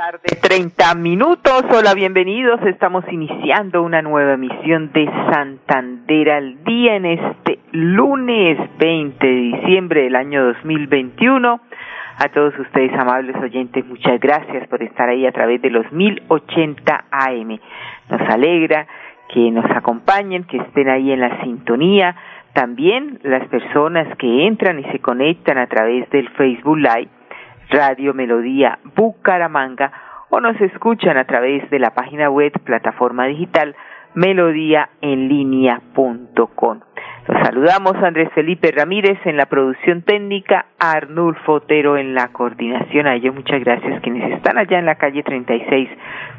Tarde, 30 minutos. Hola, bienvenidos. Estamos iniciando una nueva emisión de Santander al día en este lunes 20 de diciembre del año 2021. A todos ustedes, amables oyentes, muchas gracias por estar ahí a través de los 1080 AM. Nos alegra que nos acompañen, que estén ahí en la sintonía. También las personas que entran y se conectan a través del Facebook Live Radio Melodía Bucaramanga o nos escuchan a través de la página web plataforma digital melodíaenlínea.com. Los saludamos Andrés Felipe Ramírez en la producción técnica, Arnulfo Otero en la coordinación. A ellos muchas gracias quienes están allá en la calle 36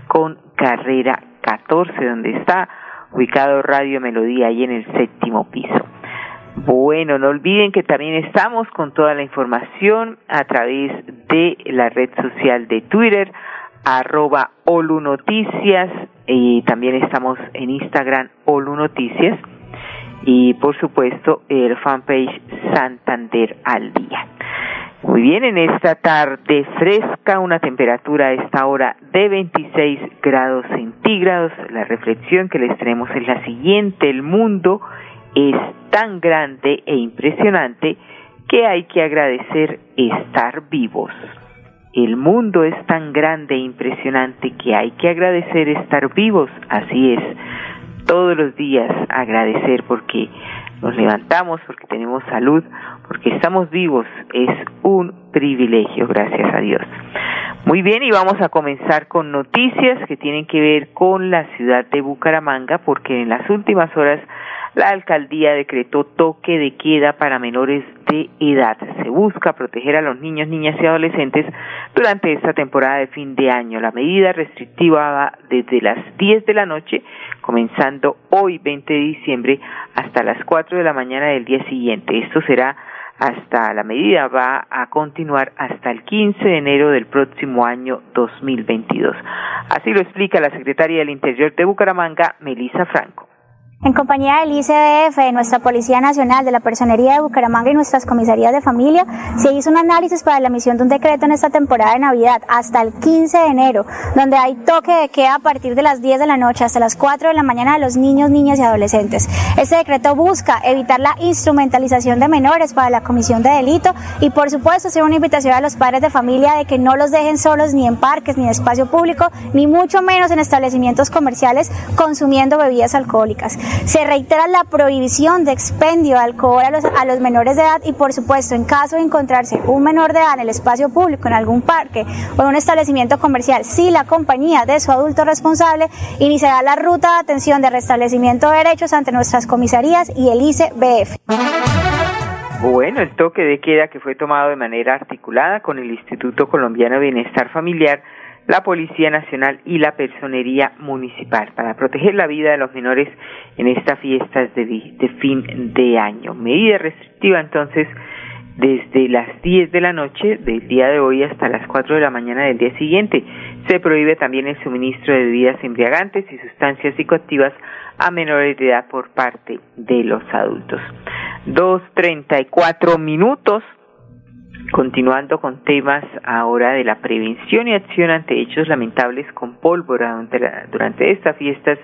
con carrera 14, donde está ubicado Radio Melodía, ahí en el séptimo piso. Bueno, no olviden que también estamos con toda la información a través de la red social de Twitter, arroba y también estamos en Instagram Olu Noticias, y por supuesto el fanpage Santander al día. Muy bien, en esta tarde fresca, una temperatura a esta hora de 26 grados centígrados. La reflexión que les tenemos es la siguiente, el mundo es tan grande e impresionante que hay que agradecer estar vivos. El mundo es tan grande e impresionante que hay que agradecer estar vivos. Así es, todos los días agradecer porque nos levantamos, porque tenemos salud, porque estamos vivos. Es un privilegio, gracias a Dios. Muy bien, y vamos a comenzar con noticias que tienen que ver con la ciudad de Bucaramanga, porque en las últimas horas la alcaldía decretó toque de queda para menores de edad. Se busca proteger a los niños, niñas y adolescentes durante esta temporada de fin de año. La medida restrictiva va desde las 10 de la noche, comenzando hoy 20 de diciembre, hasta las 4 de la mañana del día siguiente. Esto será hasta la medida va a continuar hasta el 15 de enero del próximo año 2022. Así lo explica la secretaria del Interior de Bucaramanga, Melisa Franco. En compañía del ICDF, nuestra Policía Nacional, de la Personería de Bucaramanga y nuestras comisarías de familia, se hizo un análisis para la emisión de un decreto en esta temporada de Navidad hasta el 15 de enero, donde hay toque de queda a partir de las 10 de la noche hasta las 4 de la mañana de los niños, niñas y adolescentes. Este decreto busca evitar la instrumentalización de menores para la comisión de delito y, por supuesto, hacer una invitación a los padres de familia de que no los dejen solos ni en parques, ni en espacio público, ni mucho menos en establecimientos comerciales consumiendo bebidas alcohólicas. Se reitera la prohibición de expendio de alcohol a los, a los menores de edad y, por supuesto, en caso de encontrarse un menor de edad en el espacio público, en algún parque o en un establecimiento comercial, si la compañía de su adulto responsable iniciará la ruta de atención de restablecimiento de derechos ante nuestras comisarías y el ICBF. Bueno, el toque de queda que fue tomado de manera articulada con el Instituto Colombiano de Bienestar Familiar la Policía Nacional y la Personería Municipal para proteger la vida de los menores en estas fiestas de, fin de año. Medida restrictiva entonces desde las 10 de la noche del día de hoy hasta las 4 de la mañana del día siguiente. Se prohíbe también el suministro de bebidas embriagantes y sustancias psicoactivas a menores de edad por parte de los adultos. Dos treinta y cuatro minutos. Continuando con temas ahora de la prevención y acción ante hechos lamentables con pólvora durante, estas fiestas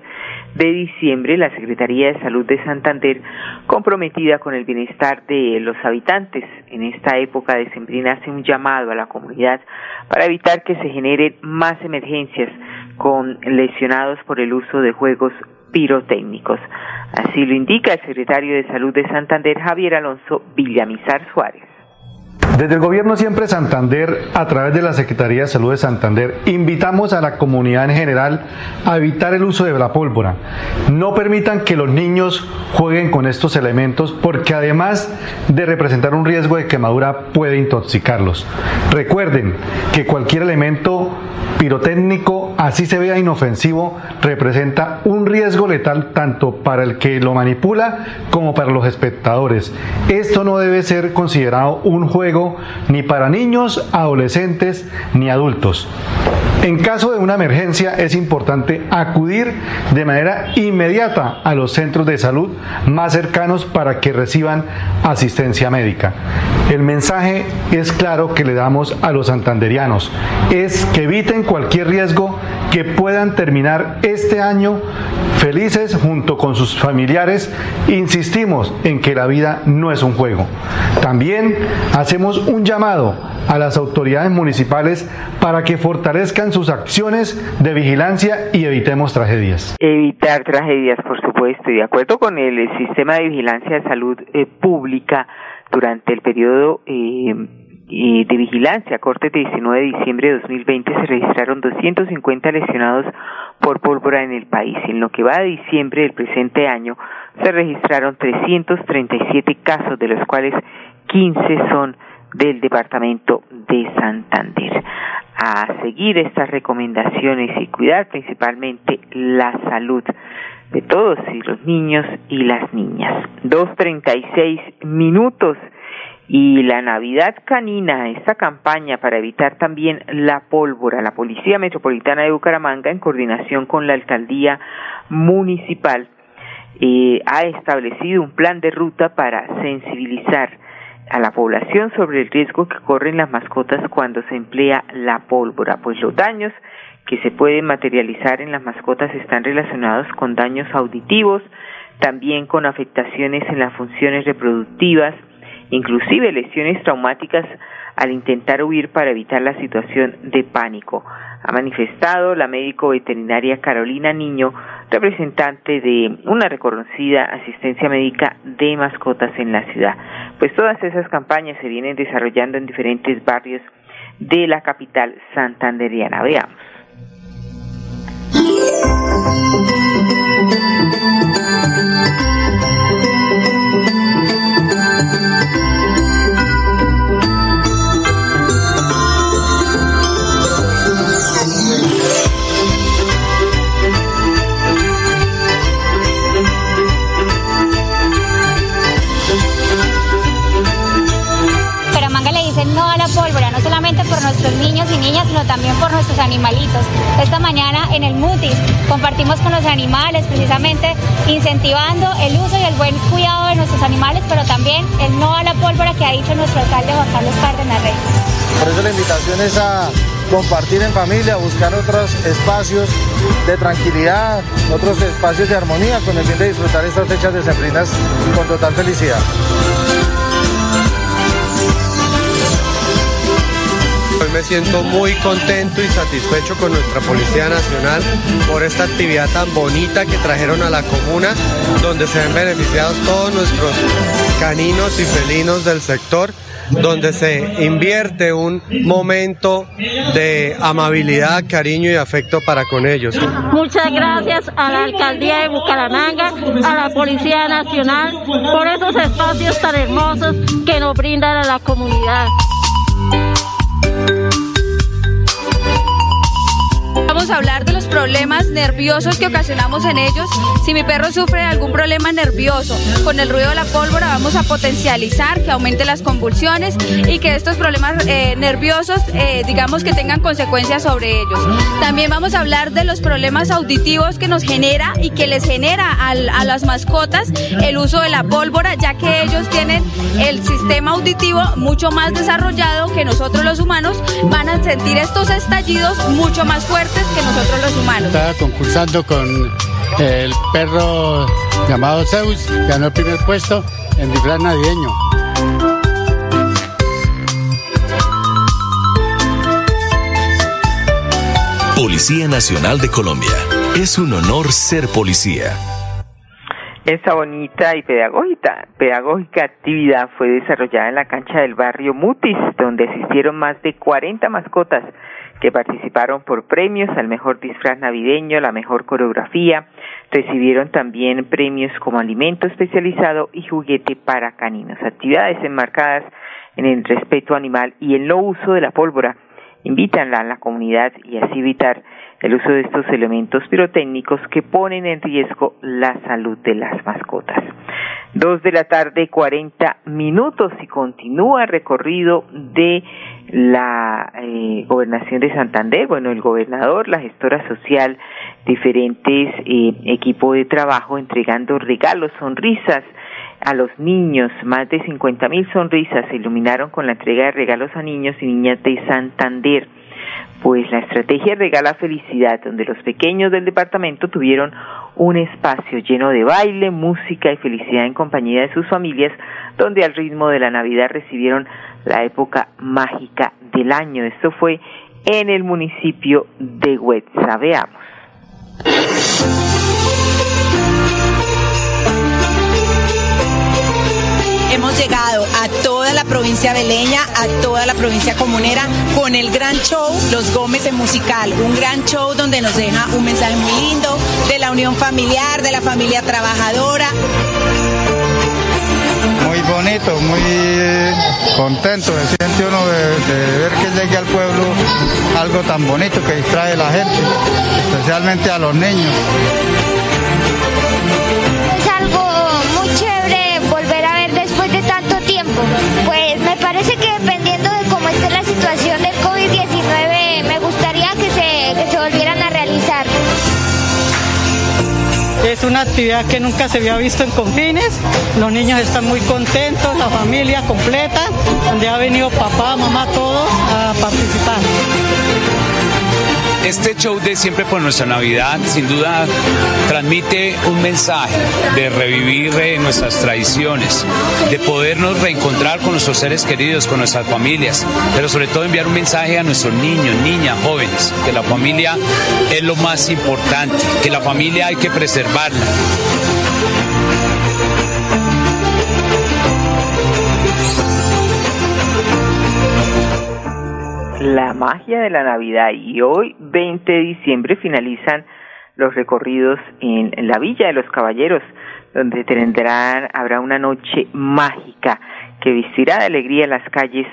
de diciembre, la Secretaría de Salud de Santander, comprometida con el bienestar de los habitantes en esta época de sembrina, hace un llamado a la comunidad para evitar que se generen más emergencias con lesionados por el uso de juegos pirotécnicos. Así lo indica el secretario de Salud de Santander, Javier Alonso Villamizar Suárez. Desde el Gobierno Siempre Santander, a través de la Secretaría de Salud de Santander, invitamos a la comunidad en general a evitar el uso de la pólvora. No permitan que los niños jueguen con estos elementos porque además de representar un riesgo de quemadura puede intoxicarlos. Recuerden que cualquier elemento pirotécnico, así se vea inofensivo, representa un riesgo letal tanto para el que lo manipula como para los espectadores. Esto no debe ser considerado un juego ni para niños, adolescentes ni adultos. En caso de una emergencia es importante acudir de manera inmediata a los centros de salud más cercanos para que reciban asistencia médica. El mensaje es claro que le damos a los santanderianos, es que eviten cualquier riesgo que puedan terminar este año felices junto con sus familiares. Insistimos en que la vida no es un juego. También hacemos un llamado a las autoridades municipales para que fortalezcan sus acciones de vigilancia y evitemos tragedias. Evitar tragedias, por supuesto, y de acuerdo con el sistema de vigilancia de salud eh, pública durante el periodo eh, de vigilancia, corte de 19 de diciembre de 2020, se registraron 250 lesionados por pólvora en el país. En lo que va de diciembre del presente año, se registraron 337 casos, de los cuales 15 son del departamento de Santander. A seguir estas recomendaciones y cuidar principalmente la salud de todos y los niños y las niñas. Dos treinta y seis minutos y la Navidad Canina, esta campaña para evitar también la pólvora, la Policía Metropolitana de Bucaramanga, en coordinación con la Alcaldía Municipal, eh, ha establecido un plan de ruta para sensibilizar a la población sobre el riesgo que corren las mascotas cuando se emplea la pólvora, pues los daños que se pueden materializar en las mascotas están relacionados con daños auditivos, también con afectaciones en las funciones reproductivas, inclusive lesiones traumáticas al intentar huir para evitar la situación de pánico. Ha manifestado la médico veterinaria Carolina Niño, representante de una reconocida asistencia médica de mascotas en la ciudad. Pues todas esas campañas se vienen desarrollando en diferentes barrios de la capital santanderiana. Veamos. Nuestros niños y niñas, sino también por nuestros animalitos. Esta mañana en el MUTIS compartimos con los animales, precisamente incentivando el uso y el buen cuidado de nuestros animales, pero también el no a la pólvora que ha dicho nuestro alcalde Juan Carlos Cárdenas Reyes. Por eso la invitación es a compartir en familia, buscar otros espacios de tranquilidad, otros espacios de armonía con el fin de disfrutar estas fechas de sembrinas con total felicidad. Me siento muy contento y satisfecho con nuestra Policía Nacional por esta actividad tan bonita que trajeron a la comuna, donde se ven beneficiados todos nuestros caninos y felinos del sector donde se invierte un momento de amabilidad, cariño y afecto para con ellos. Muchas gracias a la Alcaldía de Bucaramanga, a la Policía Nacional, por esos espacios tan hermosos que nos brindan a la comunidad. Vamos a hablar de los problemas nerviosos que ocasionamos en ellos. Si mi perro sufre algún problema nervioso con el ruido de la pólvora, vamos a potencializar que aumente las convulsiones y que estos problemas eh, nerviosos, eh, digamos que tengan consecuencias sobre ellos. También vamos a hablar de los problemas auditivos que nos genera y que les genera a las mascotas el uso de la pólvora, ya que ellos tienen el sistema auditivo mucho más desarrollado que nosotros los humanos, van a sentir estos estallidos mucho más fuertes que nosotros los humanos. Estaba concursando con el perro llamado Zeus, ganó el primer puesto en disfraz navideño. Policía Nacional de Colombia. Es un honor ser policía. Esta bonita y pedagógica, pedagógica actividad fue desarrollada en la cancha del barrio Mutis, donde asistieron más de 40 mascotas que participaron por premios al mejor disfraz navideño, la mejor coreografía, recibieron también premios como alimento especializado y juguete para caninos, actividades enmarcadas en el respeto animal y el no uso de la pólvora. Invitan a la comunidad y así evitar el uso de estos elementos pirotécnicos que ponen en riesgo la salud de las mascotas. Dos de la tarde, cuarenta minutos y continúa el recorrido de la eh, gobernación de Santander, bueno, el gobernador, la gestora social, diferentes eh, equipos de trabajo entregando regalos, sonrisas a los niños, más de cincuenta mil sonrisas se iluminaron con la entrega de regalos a niños y niñas de Santander pues la estrategia regala felicidad, donde los pequeños del departamento tuvieron un espacio lleno de baile, música y felicidad en compañía de sus familias, donde al ritmo de la Navidad recibieron la época mágica del año. Esto fue en el municipio de Huetza. Veamos. Hemos llegado a toda la provincia beleña, a toda la provincia comunera, con el gran show Los Gómez en Musical. Un gran show donde nos deja un mensaje muy lindo de la unión familiar, de la familia trabajadora. Muy bonito, muy contento, se siente uno de, ver que llegue al pueblo algo tan bonito que distrae a la gente, especialmente a los niños. Es una actividad que nunca se había visto en Confines. Los niños están muy contentos, la familia completa, donde ha venido papá, mamá, todos a participar. Este show de Siempre por nuestra Navidad sin duda transmite un mensaje de revivir eh, nuestras tradiciones, de podernos reencontrar con nuestros seres queridos, con nuestras familias, pero sobre todo enviar un mensaje a nuestros niños, niñas, jóvenes, que la familia es lo más importante, que la familia hay que preservarla. Magia de la Navidad y hoy 20 de diciembre finalizan los recorridos en, la Villa de los Caballeros, donde tendrán, habrá una noche mágica que vestirá de alegría las calles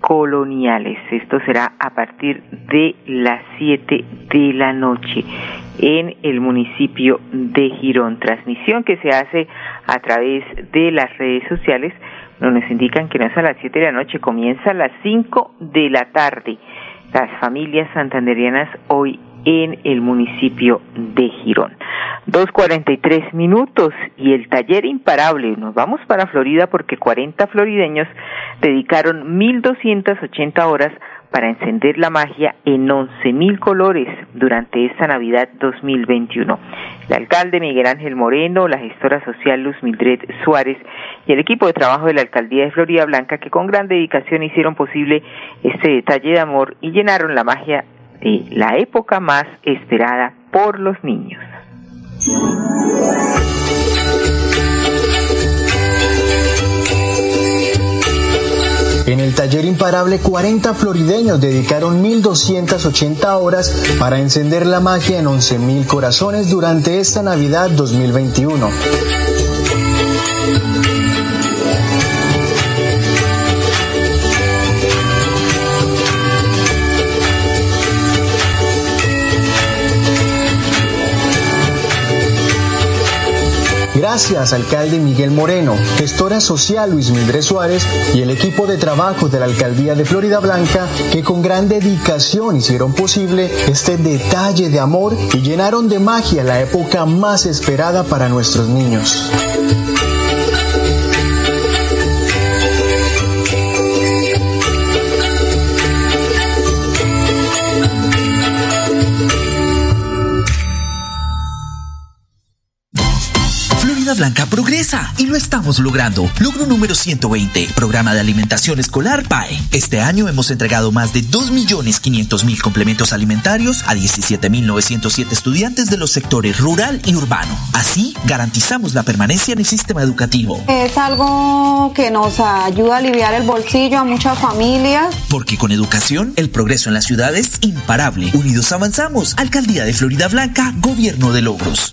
coloniales. Esto será a partir de las 7 de la noche en el municipio de Girón. Transmisión que se hace a través de las redes sociales nos indican que no es a las 7 de la noche, comienza a las 5 de la tarde. Las familias santanderianas hoy en el municipio de Girón. 2.43 minutos y el taller imparable. Nos vamos para Florida porque 40 florideños dedicaron 1.280 horas para encender la magia en 11.000 colores durante esta Navidad 2021. El alcalde Miguel Ángel Moreno, la gestora social Luz Mildred Suárez y el equipo de trabajo de la alcaldía de Florida Blanca que con gran dedicación hicieron posible este detalle de amor y llenaron la magia de la época más esperada por los niños. En el taller imparable, 40 florideños dedicaron 1.280 horas para encender la magia en 11.000 corazones durante esta Navidad 2021. Gracias, alcalde Miguel Moreno, gestora social Luis Mildred Suárez y el equipo de trabajo de la alcaldía de Florida Blanca que con gran dedicación hicieron posible este detalle de amor y llenaron de magia la época más esperada para nuestros niños. Blanca progresa y lo estamos logrando. Logro número 120, Programa de Alimentación Escolar PAE. Este año hemos entregado más de 2.500.000 complementos alimentarios a 17.907 estudiantes de los sectores rural y urbano. Así, garantizamos la permanencia en el sistema educativo. Es algo que nos ayuda a aliviar el bolsillo a muchas familias. Porque con educación, el progreso en la ciudad es imparable. Unidos avanzamos. Alcaldía de Florida Blanca, Gobierno de Logros.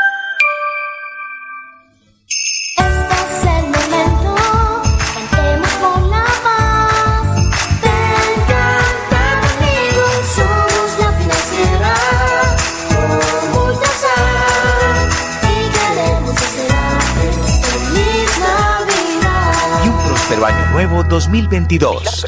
2022.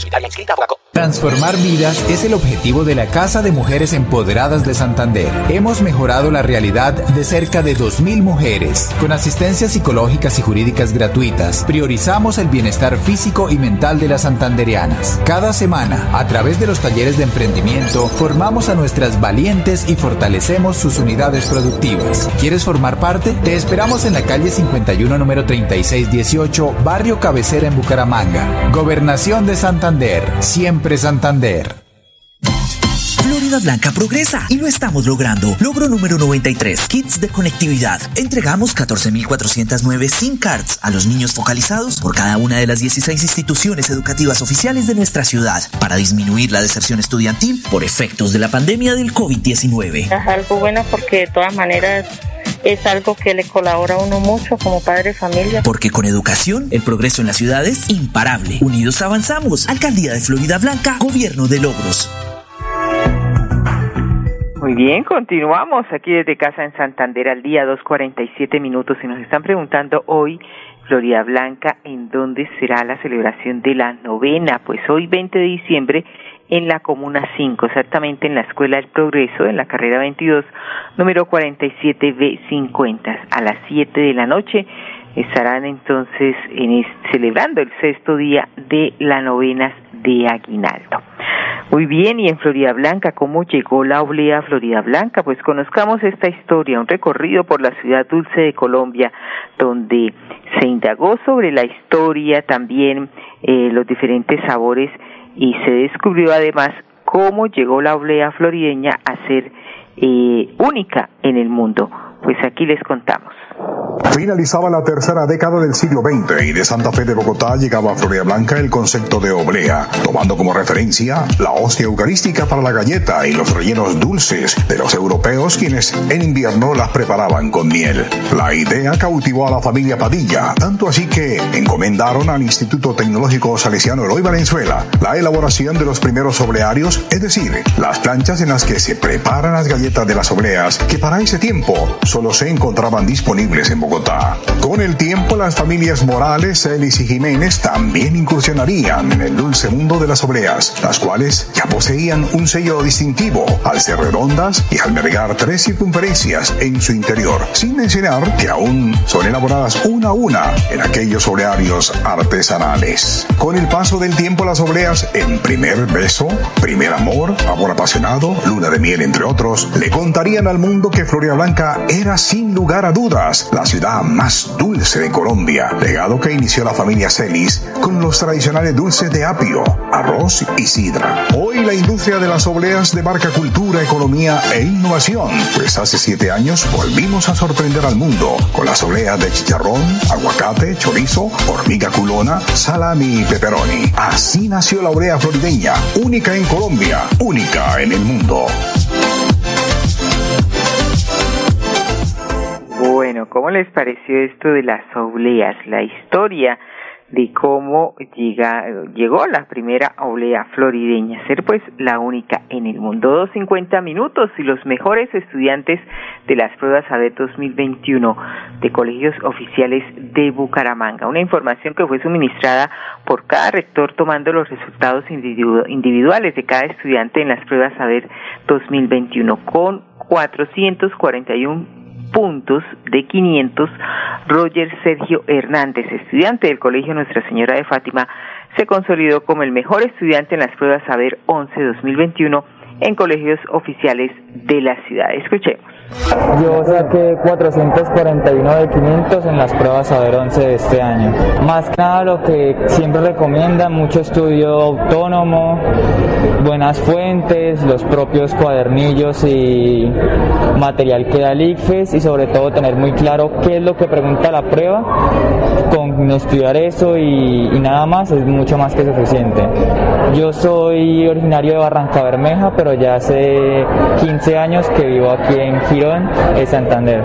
Transformar vidas es el objetivo de la Casa de Mujeres Empoderadas de Santander. Hemos mejorado la realidad de cerca de 2.000 mujeres. Con asistencias psicológicas y jurídicas gratuitas, priorizamos el bienestar físico y mental de las santanderianas. Cada semana, a través de los talleres de emprendimiento, formamos a nuestras valientes y fortalecemos sus unidades productivas. ¿Quieres formar parte? Te esperamos en la calle 51, número 3618, Barrio Cabecera en Bucaramanga. Gobernación de Santander. Siempre Santander. Florida Blanca progresa y lo estamos logrando. Logro número 93, kits de conectividad. Entregamos 14.409 SIM cards a los niños focalizados por cada una de las 16 instituciones educativas oficiales de nuestra ciudad para disminuir la deserción estudiantil por efectos de la pandemia del COVID-19. Es algo bueno porque de todas maneras es algo que le colabora a uno mucho como padre de familia. Porque con educación, el progreso en la ciudad es imparable. Unidos avanzamos. Alcaldía de Florida Blanca, Gobierno de Logros. Muy bien, continuamos aquí desde casa en Santander al día 2.47 minutos y nos están preguntando hoy, Florida Blanca, ¿en dónde será la celebración de la novena? Pues hoy 20 de diciembre en la Comuna 5, exactamente en la Escuela del Progreso, en la carrera 22, número 47B50. A las 7 de la noche estarán entonces en celebrando el sexto día de la novenas de Aguinaldo. Muy bien, y en Florida Blanca, ¿cómo llegó la oblea a Florida Blanca? Pues conozcamos esta historia, un recorrido por la ciudad dulce de Colombia, donde se indagó sobre la historia, también eh, los diferentes sabores, y se descubrió además cómo llegó la oblea florideña a ser eh, única en el mundo. Pues aquí les contamos. Finalizaba la tercera década del siglo XX y de Santa Fe de Bogotá llegaba a Florida Blanca el concepto de oblea, tomando como referencia la hostia eucarística para la galleta y los rellenos dulces de los europeos quienes en invierno las preparaban con miel. La idea cautivó a la familia Padilla, tanto así que encomendaron al Instituto Tecnológico Salesiano Eloy Valenzuela la elaboración de los primeros oblearios, es decir, las planchas en las que se preparan las galletas de las obleas que para ese tiempo solo se encontraban disponibles en Bogotá. Con el tiempo, las familias Morales, Ellis y Jiménez también incursionarían en el dulce mundo de las obleas, las cuales ya poseían un sello distintivo al ser redondas y albergar tres circunferencias en su interior, sin mencionar que aún son elaboradas una a una en aquellos oblearios artesanales. Con el paso del tiempo, las obleas en primer beso, primer amor, amor apasionado, luna de miel, entre otros, le contarían al mundo que Floria Blanca era sin lugar a dudas la ciudad más dulce de Colombia, legado que inició la familia Celis con los tradicionales dulces de apio, arroz y sidra. Hoy la industria de las obleas de marca cultura, economía e innovación, pues hace siete años volvimos a sorprender al mundo con las obleas de chicharrón, aguacate, chorizo, hormiga culona, salami y pepperoni. Así nació la oblea florideña, única en Colombia, única en el mundo. Bueno, ¿cómo les pareció esto de las obleas? La historia de cómo llega, llegó la primera oblea florideña, ser pues la única en el mundo. Dos cincuenta minutos y los mejores estudiantes de las pruebas ADET 2021 de colegios oficiales de Bucaramanga. Una información que fue suministrada por cada rector tomando los resultados individuales de cada estudiante en las pruebas ADET 2021 con 441 puntos de 500, Roger Sergio Hernández, estudiante del Colegio Nuestra Señora de Fátima, se consolidó como el mejor estudiante en las pruebas Saber 11-2021 en colegios oficiales de la ciudad. Escuchemos. Yo saqué 441 de 500 en las pruebas Saber 11 de este año. Más que nada lo que siempre recomienda, mucho estudio autónomo, buenas fuentes, los propios cuadernillos y material que da el ICFES y sobre todo tener muy claro qué es lo que pregunta la prueba. Con estudiar eso y, y nada más es mucho más que suficiente. Yo soy originario de Barranca Bermeja, pero ya hace 15 años que vivo aquí en Girón, en Santander.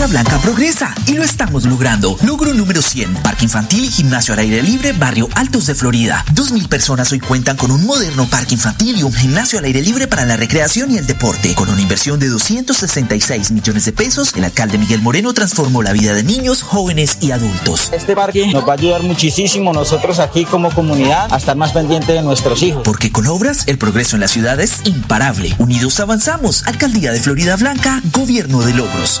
Florida Blanca progresa y lo estamos logrando. Logro número 100, Parque Infantil y Gimnasio al Aire Libre, Barrio Altos de Florida. 2.000 personas hoy cuentan con un moderno parque infantil y un gimnasio al aire libre para la recreación y el deporte. Con una inversión de 266 millones de pesos, el alcalde Miguel Moreno transformó la vida de niños, jóvenes y adultos. Este parque nos va a ayudar muchísimo nosotros aquí como comunidad a estar más pendiente de nuestros hijos. Porque con obras, el progreso en la ciudad es imparable. Unidos avanzamos. Alcaldía de Florida Blanca, Gobierno de Logros.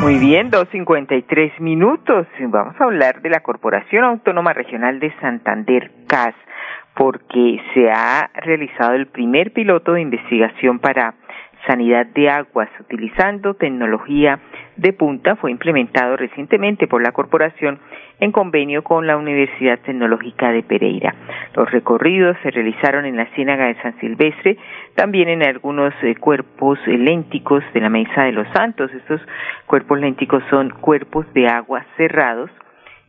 Muy bien, 2.53 minutos. Vamos a hablar de la Corporación Autónoma Regional de Santander, CAS, porque se ha realizado el primer piloto de investigación para sanidad de aguas utilizando tecnología de punta. Fue implementado recientemente por la corporación en convenio con la Universidad Tecnológica de Pereira. Los recorridos se realizaron en la Ciénaga de San Silvestre, también en algunos eh, cuerpos eh, lénticos de la Mesa de los Santos. Estos cuerpos lénticos son cuerpos de agua cerrados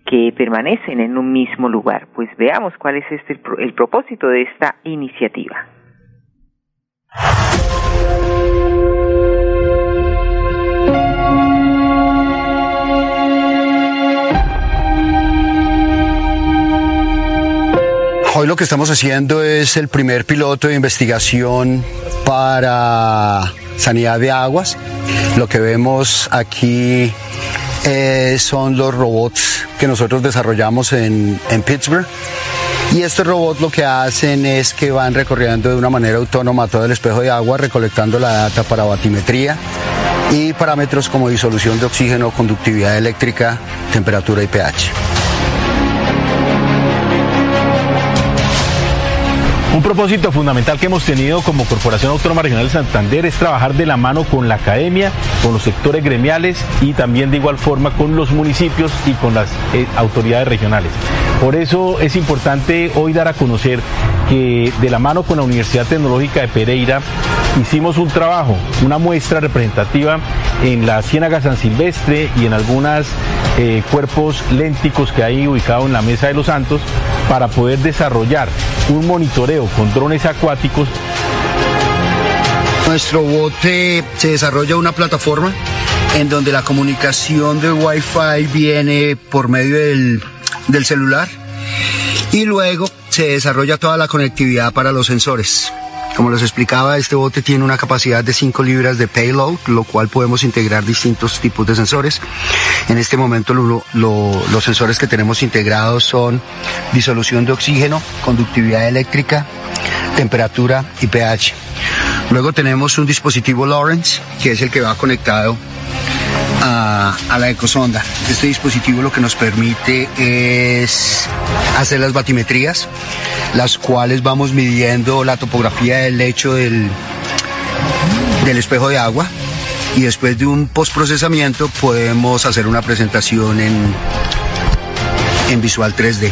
que permanecen en un mismo lugar. Pues veamos cuál es este, el propósito de esta iniciativa. Hoy lo que estamos haciendo es el primer piloto de investigación para sanidad de aguas. Lo que vemos aquí eh, son los robots que nosotros desarrollamos en, en Pittsburgh. Y estos robots lo que hacen es que van recorriendo de una manera autónoma todo el espejo de agua, recolectando la data para batimetría y parámetros como disolución de oxígeno, conductividad eléctrica, temperatura y pH. Un propósito fundamental que hemos tenido como Corporación Autónoma Regional de Santander es trabajar de la mano con la academia, con los sectores gremiales y también de igual forma con los municipios y con las eh, autoridades regionales. Por eso es importante hoy dar a conocer que de la mano con la Universidad Tecnológica de Pereira hicimos un trabajo, una muestra representativa en la Ciénaga San Silvestre y en algunos eh, cuerpos lénticos que hay ubicados en la Mesa de los Santos para poder desarrollar un monitoreo con drones acuáticos. Nuestro bote se desarrolla una plataforma en donde la comunicación de Wi-Fi viene por medio del, del celular y luego se desarrolla toda la conectividad para los sensores. Como les explicaba, este bote tiene una capacidad de 5 libras de payload, lo cual podemos integrar distintos tipos de sensores. En este momento los sensores que tenemos integrados son disolución de oxígeno, conductividad eléctrica, temperatura y pH. Luego tenemos un dispositivo Lawrence, que es el que va conectado a, la ecosonda. Este dispositivo lo que nos permite es hacer las batimetrías, las cuales vamos midiendo la topografía del lecho del, del espejo de agua y después de un postprocesamiento podemos hacer una presentación en, en visual 3D.